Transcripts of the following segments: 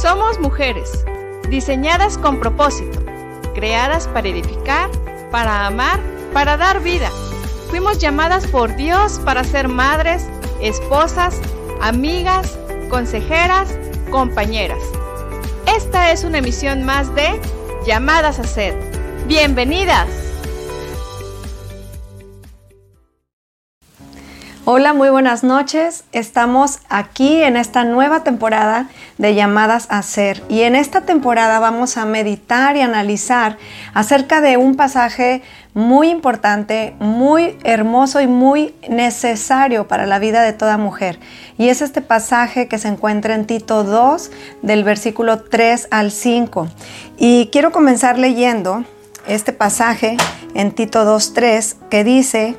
Somos mujeres, diseñadas con propósito, creadas para edificar, para amar, para dar vida. Fuimos llamadas por Dios para ser madres, esposas, amigas, consejeras, compañeras. Esta es una emisión más de Llamadas a Ser. Bienvenidas. Hola, muy buenas noches. Estamos aquí en esta nueva temporada de llamadas a ser y en esta temporada vamos a meditar y analizar acerca de un pasaje muy importante, muy hermoso y muy necesario para la vida de toda mujer. Y es este pasaje que se encuentra en Tito 2 del versículo 3 al 5. Y quiero comenzar leyendo este pasaje en Tito 2.3 que dice,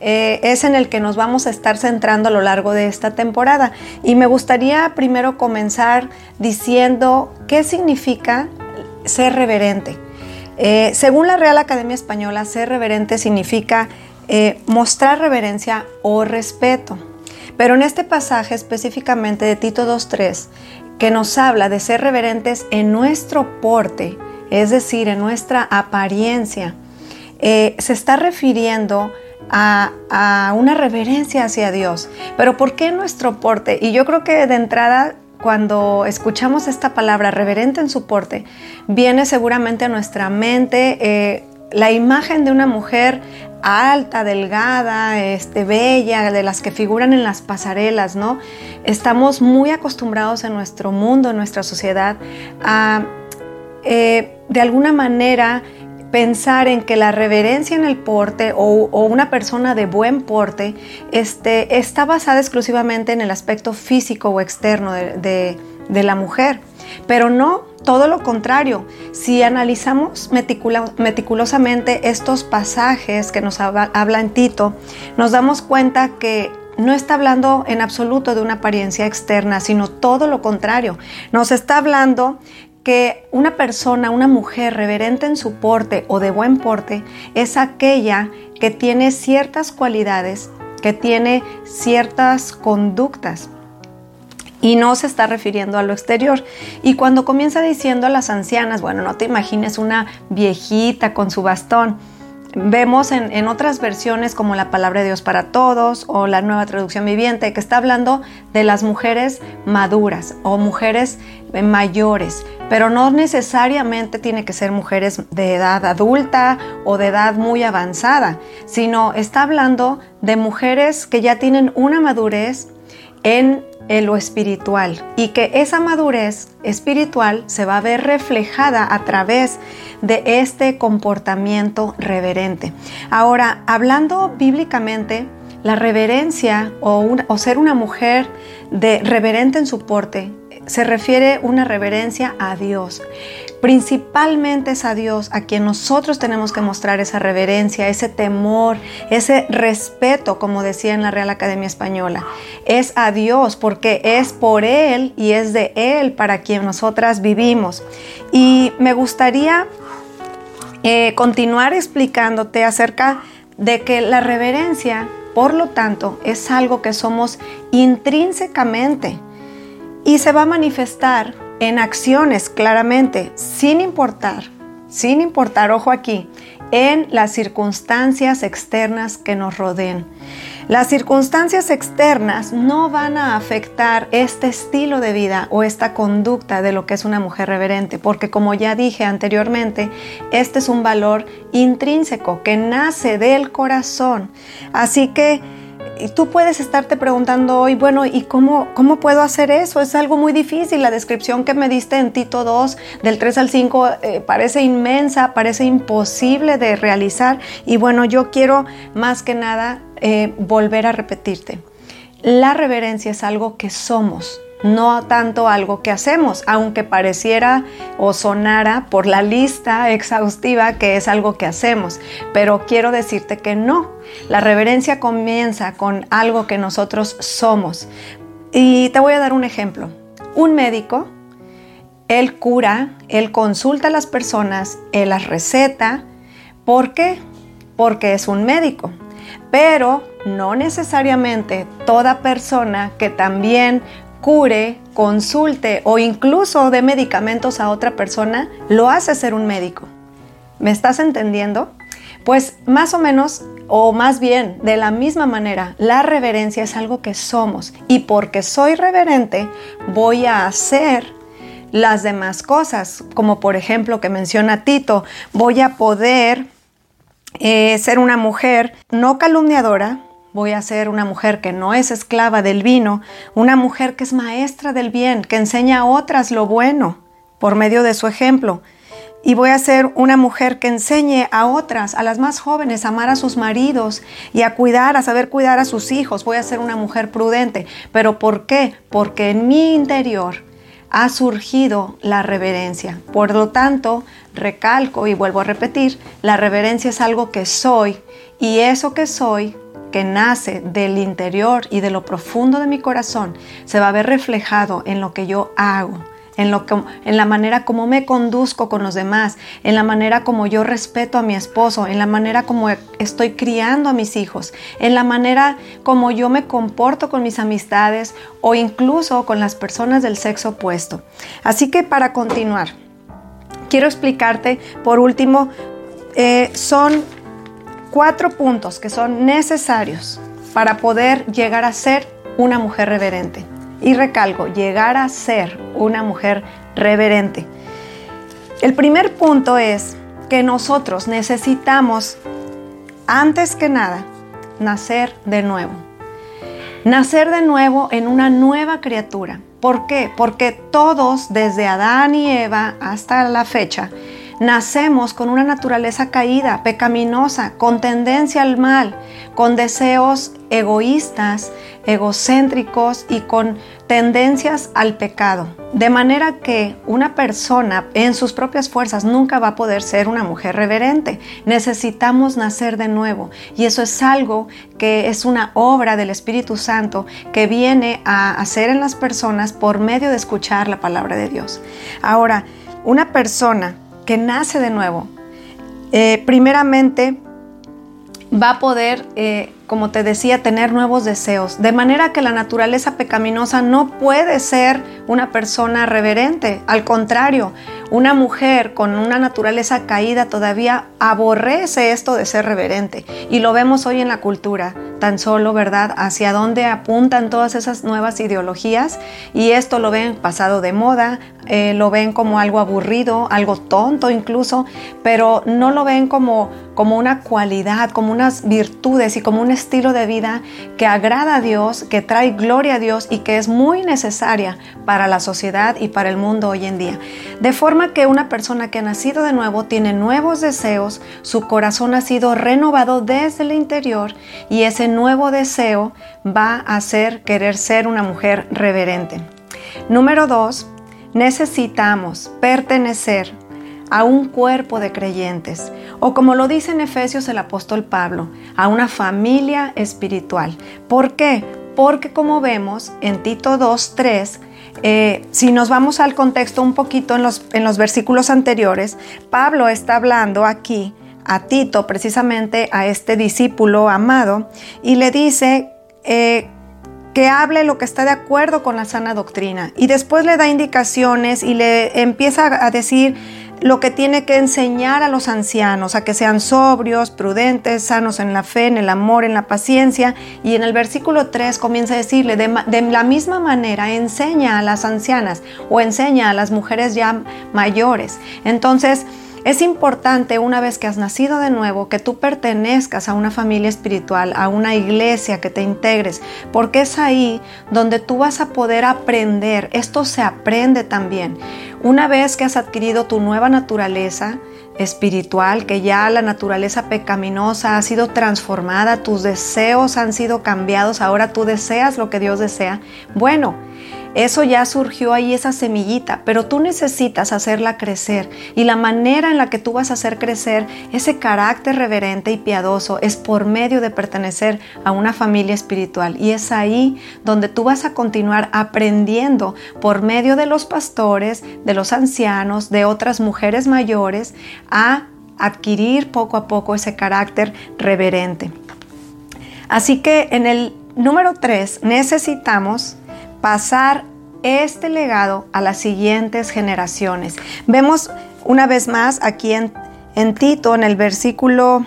eh, es en el que nos vamos a estar centrando a lo largo de esta temporada. Y me gustaría primero comenzar diciendo qué significa ser reverente. Eh, según la Real Academia Española, ser reverente significa eh, mostrar reverencia o respeto. Pero en este pasaje específicamente de Tito 2.3, que nos habla de ser reverentes en nuestro porte, es decir, en nuestra apariencia, se está refiriendo a, una reverencia hacia Dios. Pero ¿por qué nuestro porte? Y yo creo que de entrada cuando escuchamos esta palabra reverente en su porte, viene seguramente a nuestra mente eh, la imagen de una mujer alta, delgada, este, bella, de las que figuran en las pasarelas, ¿no? Estamos muy acostumbrados en nuestro mundo, en nuestra sociedad, a eh, de alguna manera pensar en que la reverencia en el porte o, una persona de buen porte este, está basada exclusivamente en el aspecto físico o externo de, la mujer. Pero no todo lo contrario. Si analizamos meticulosamente estos pasajes que nos habla, habla en Tito, nos damos cuenta que no está hablando en absoluto de una apariencia externa, sino todo lo contrario. Nos está hablando que una persona, una mujer reverente en su porte o de buen porte es aquella que tiene ciertas cualidades, que tiene ciertas conductas y no se está refiriendo a lo exterior. Y cuando comienza diciendo a las ancianas, bueno, no te imagines una viejita con su bastón, Vemos en, otras versiones como la palabra de Dios para todos o la nueva traducción viviente que está hablando de las mujeres maduras o mujeres eh, mayores, pero no necesariamente tiene que ser mujeres de edad adulta o de edad muy avanzada, sino está hablando de mujeres que ya tienen una madurez en en lo espiritual y que esa madurez espiritual se va a ver reflejada a través de este comportamiento reverente. Ahora, hablando bíblicamente, la reverencia o, ser una mujer de reverente en su porte se refiere una reverencia a Dios. Principalmente es a Dios a quien nosotros tenemos que mostrar esa reverencia, ese temor, ese respeto, como decía en la Real Academia Española. Es a Dios porque es por Él y es de Él para quien nosotras vivimos. Y me gustaría eh, continuar explicándote acerca de que la reverencia, por lo tanto, es algo que somos intrínsecamente y se va a manifestar en acciones claramente, sin importar, sin importar, ojo aquí, en las circunstancias externas que nos rodeen. Las circunstancias externas no van a afectar este estilo de vida o esta conducta de lo que es una mujer reverente, porque como ya dije anteriormente, este es un valor intrínseco que nace del corazón. Así que y tú puedes estarte preguntando hoy, bueno, ¿y cómo, cómo puedo hacer eso? Es algo muy difícil. La descripción que me diste en Tito 2, del 3 al 5, eh, parece inmensa, parece imposible de realizar. Y bueno, yo quiero más que nada eh, volver a repetirte. La reverencia es algo que somos, no tanto algo que hacemos, aunque pareciera o sonara por la lista exhaustiva que es algo que hacemos. Pero quiero decirte que no. La reverencia comienza con algo que nosotros somos. Y te voy a dar un ejemplo. Un médico, él cura, él consulta a las personas, él las receta. ¿Por qué? Porque es un médico. Pero no necesariamente toda persona que también cure, consulte o incluso dé medicamentos a otra persona, lo hace ser un médico. ¿Me estás entendiendo? Pues más o menos, o más bien de la misma manera, la reverencia es algo que somos y porque soy reverente voy a hacer las demás cosas, como por ejemplo que menciona Tito, voy a poder eh, ser una mujer no calumniadora, voy a ser una mujer que no es esclava del vino, una mujer que es maestra del bien, que enseña a otras lo bueno por medio de su ejemplo. Y voy a ser una mujer que enseñe a otras, a las más jóvenes, a amar a sus maridos y a cuidar, a saber cuidar a sus hijos. Voy a ser una mujer prudente. ¿Pero por qué? Porque en mi interior ha surgido la reverencia. Por lo tanto, recalco y vuelvo a repetir, la reverencia es algo que soy y eso que soy nace del interior y de lo profundo de mi corazón se va a ver reflejado en lo que yo hago, en, lo que, en la manera como me conduzco con los demás, en la manera como yo respeto a mi esposo, en la manera como estoy criando a mis hijos, en la manera como yo me comporto con mis amistades o incluso con las personas del sexo opuesto. Así que para continuar, quiero explicarte por último, eh, son cuatro puntos que son necesarios para poder llegar a ser una mujer reverente. Y recalco, llegar a ser una mujer reverente. El primer punto es que nosotros necesitamos, antes que nada, nacer de nuevo. Nacer de nuevo en una nueva criatura. ¿Por qué? Porque todos, desde Adán y Eva hasta la fecha, Nacemos con una naturaleza caída, pecaminosa, con tendencia al mal, con deseos egoístas, egocéntricos y con tendencias al pecado. De manera que una persona en sus propias fuerzas nunca va a poder ser una mujer reverente. Necesitamos nacer de nuevo y eso es algo que es una obra del Espíritu Santo que viene a hacer en las personas por medio de escuchar la palabra de Dios. Ahora, una persona que nace de nuevo, eh, primeramente va a poder, eh, como te decía, tener nuevos deseos. De manera que la naturaleza pecaminosa no puede ser una persona reverente. Al contrario, una mujer con una naturaleza caída todavía aborrece esto de ser reverente. Y lo vemos hoy en la cultura, tan solo, ¿verdad? Hacia dónde apuntan todas esas nuevas ideologías. Y esto lo ven pasado de moda, eh, lo ven como algo aburrido, algo tonto incluso, pero no lo ven como, como una cualidad, como unas virtudes y como un estilo de vida que agrada a Dios, que trae gloria a Dios y que es muy necesaria para la sociedad y para el mundo hoy en día. De forma que una persona que ha nacido de nuevo tiene nuevos deseos, su corazón ha sido renovado desde el interior y ese nuevo deseo va a hacer querer ser una mujer reverente. Número dos, necesitamos pertenecer a un cuerpo de creyentes, o como lo dice en Efesios el apóstol Pablo, a una familia espiritual. ¿Por qué? Porque como vemos en Tito 2.3, eh, si nos vamos al contexto un poquito en los, en los versículos anteriores, Pablo está hablando aquí a Tito, precisamente a este discípulo amado, y le dice eh, que hable lo que está de acuerdo con la sana doctrina. Y después le da indicaciones y le empieza a decir lo que tiene que enseñar a los ancianos, a que sean sobrios, prudentes, sanos en la fe, en el amor, en la paciencia. Y en el versículo 3 comienza a decirle, de, de, la misma manera, enseña a las ancianas o enseña a las mujeres ya mayores. Entonces, es importante una vez que has nacido de nuevo que tú pertenezcas a una familia espiritual, a una iglesia, que te integres, porque es ahí donde tú vas a poder aprender. Esto se aprende también. Una vez que has adquirido tu nueva naturaleza, espiritual, que ya la naturaleza pecaminosa ha sido transformada, tus deseos han sido cambiados, ahora tú deseas lo que Dios desea. Bueno, Eso ya surgió ahí, esa semillita, pero tú necesitas hacerla crecer. Y la manera en la que tú vas a hacer crecer ese carácter reverente y piadoso es por medio de pertenecer a una familia espiritual. Y es ahí donde tú vas a continuar aprendiendo por medio de los pastores, de los ancianos, de otras mujeres mayores, a adquirir poco a poco ese carácter reverente. Así que en el número 3 necesitamos pasar este legado a las siguientes generaciones. Vemos una vez más aquí en, Tito, en el versículo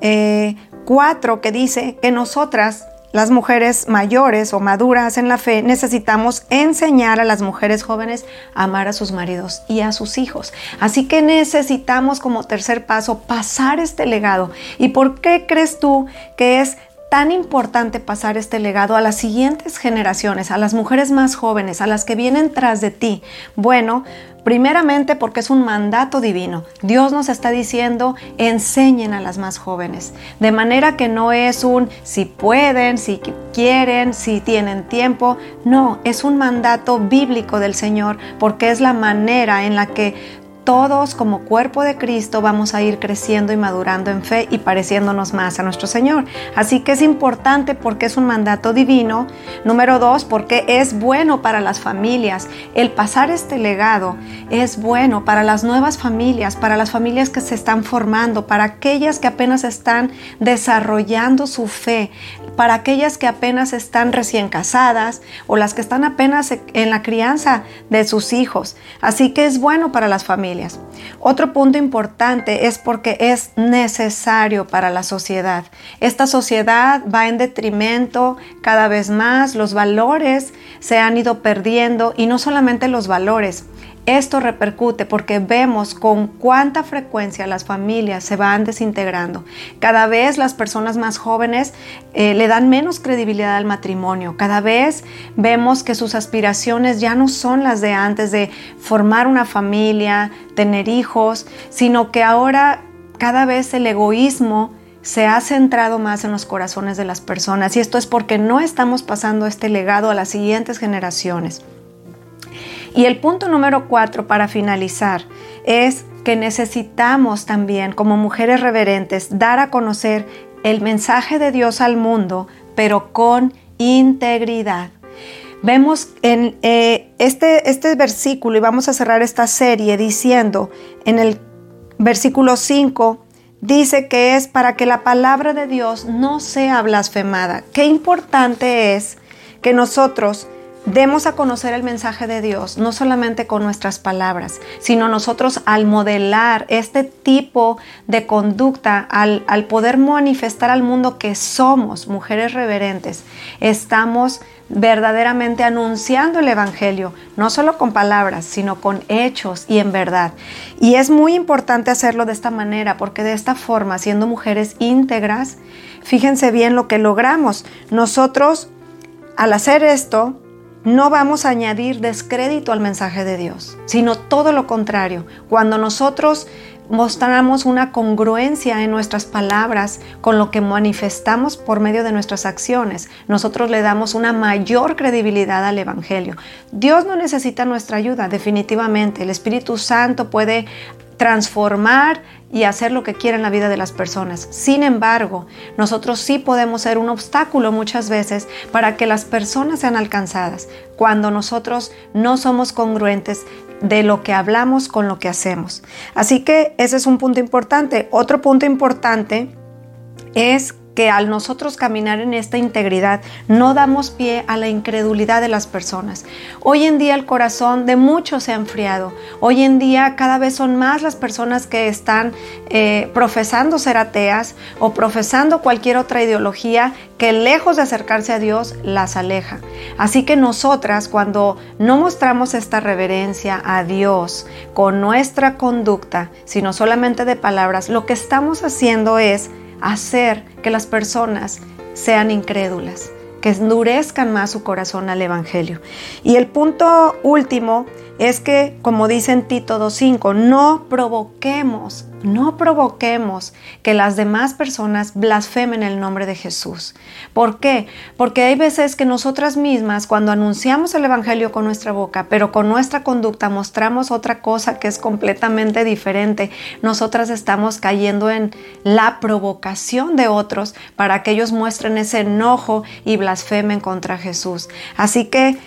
4, eh, que dice que nosotras, las mujeres mayores o maduras en la fe, necesitamos enseñar a las mujeres jóvenes a amar a sus maridos y a sus hijos. Así que necesitamos como tercer paso pasar este legado. ¿Y por qué crees tú que es tan importante pasar este legado a las siguientes generaciones, a las mujeres más jóvenes, a las que vienen tras de ti? Bueno, Primeramente porque es un mandato divino. Dios nos está diciendo, enseñen a las más jóvenes. De manera que no es un si pueden, si quieren, si tienen tiempo. No, es un mandato bíblico del Señor porque es la manera en la que todos como cuerpo de Cristo vamos a ir creciendo y madurando en fe y pareciéndonos más a nuestro Señor. Así que es importante porque es un mandato divino. Número dos, porque es bueno para las familias. El pasar este legado es bueno para las nuevas familias, para las familias que se están formando, para aquellas que apenas están desarrollando su fe, para aquellas que apenas están recién casadas o las que están apenas en la crianza de sus hijos. Así que es bueno para las Otro punto importante es porque es necesario para la sociedad. Esta sociedad va en detrimento cada vez más, los valores se han ido perdiendo y no solamente los valores, esto repercute porque vemos con cuánta frecuencia las familias se van desintegrando. Cada vez las personas más jóvenes eh, le dan menos credibilidad al matrimonio. Cada vez vemos que sus aspiraciones ya no son las de antes de formar una familia, tener hijos, sino que ahora cada vez el egoísmo se ha centrado más en los corazones de las personas y esto es porque no estamos pasando este legado a las siguientes generaciones. Y el punto número cuatro para finalizar es que necesitamos también como mujeres reverentes dar a conocer el mensaje de Dios al mundo, pero con integridad. Vemos en eh, este, este versículo y vamos a cerrar esta serie diciendo en el versículo 5, dice que es para que la palabra de Dios no sea blasfemada. Qué importante es que nosotros demos a conocer el mensaje de Dios, no solamente con nuestras palabras, sino nosotros al modelar este tipo de conducta, al, al, poder manifestar al mundo que somos mujeres reverentes, estamos verdaderamente anunciando el Evangelio, no solo con palabras, sino con hechos y en verdad. Y es muy importante hacerlo de esta manera, porque de esta forma, siendo mujeres íntegras, fíjense bien lo que logramos. Nosotros, al hacer esto, no vamos a añadir descrédito al mensaje de Dios, sino todo lo contrario. Cuando nosotros mostramos una congruencia en nuestras palabras con lo que manifestamos por medio de nuestras acciones, nosotros le damos una mayor credibilidad al Evangelio. Dios no necesita nuestra ayuda, definitivamente. El Espíritu Santo puede transformar y hacer lo que quiera en la vida de las personas. Sin embargo, nosotros sí podemos ser un obstáculo muchas veces para que las personas sean alcanzadas cuando nosotros no somos congruentes de lo que hablamos con lo que hacemos. Así que ese es un punto importante. Otro punto importante es que al nosotros caminar en esta integridad no damos pie a la incredulidad de las personas. Hoy en día el corazón de muchos se ha enfriado. Hoy en día cada vez son más las personas que están eh, profesando ser ateas o profesando cualquier otra ideología que lejos de acercarse a Dios las aleja. Así que nosotras cuando no mostramos esta reverencia a Dios con nuestra conducta, sino solamente de palabras, lo que estamos haciendo es hacer que las personas sean incrédulas, que endurezcan más su corazón al Evangelio. Y el punto último es que, como dice en Tito 2.5, no provoquemos no provoquemos que las demás personas blasfemen el nombre de Jesús. ¿Por qué? Porque hay veces que nosotras mismas, cuando anunciamos el Evangelio con nuestra boca, pero con nuestra conducta mostramos otra cosa que es completamente diferente, nosotras estamos cayendo en la provocación de otros para que ellos muestren ese enojo y blasfemen contra Jesús. Así que,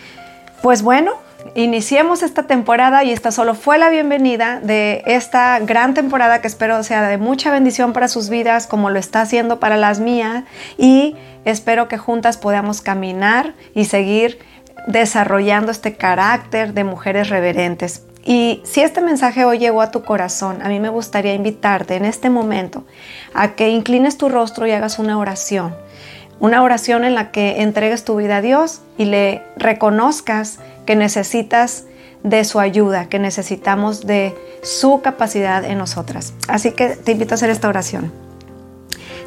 pues bueno, iniciemos esta temporada y esta solo fue la bienvenida de esta gran temporada que espero sea de mucha bendición para sus vidas como lo está haciendo para las mías y espero que juntas podamos caminar y seguir desarrollando este carácter de mujeres reverentes. Y si este mensaje hoy llegó a tu corazón, a mí me gustaría invitarte en este momento a que inclines tu rostro y hagas una oración. Una oración en la que entregues tu vida a Dios y le reconozcas que necesitas de su ayuda, que necesitamos de su capacidad en nosotras. Así que te invito a hacer esta oración.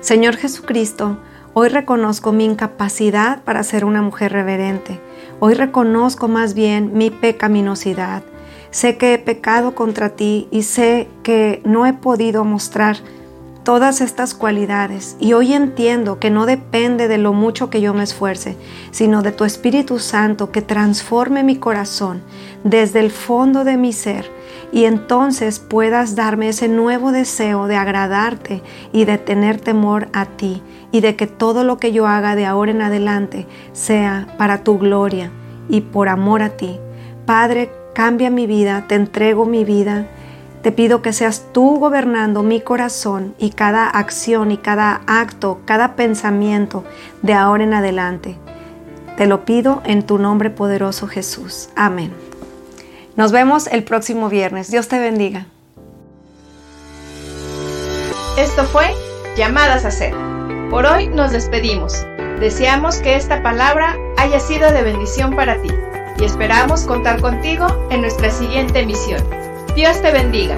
Señor Jesucristo, hoy reconozco mi incapacidad para ser una mujer reverente. Hoy reconozco más bien mi pecaminosidad. Sé que he pecado contra ti y sé que no he podido mostrar todas estas cualidades y hoy entiendo que no depende de lo mucho que yo me esfuerce, sino de tu Espíritu Santo que transforme mi corazón desde el fondo de mi ser y entonces puedas darme ese nuevo deseo de agradarte y de tener temor a ti y de que todo lo que yo haga de ahora en adelante sea para tu gloria y por amor a ti. Padre, cambia mi vida, te entrego mi vida te pido que seas tú gobernando mi corazón y cada acción y cada acto, cada pensamiento de ahora en adelante. Te lo pido en tu nombre poderoso Jesús. Amén. Nos vemos el próximo viernes. Dios te bendiga. Esto fue Llamadas a Ser. Por hoy nos despedimos. Deseamos que esta palabra haya sido de bendición para ti y esperamos contar contigo en nuestra siguiente emisión. Dios te bendiga.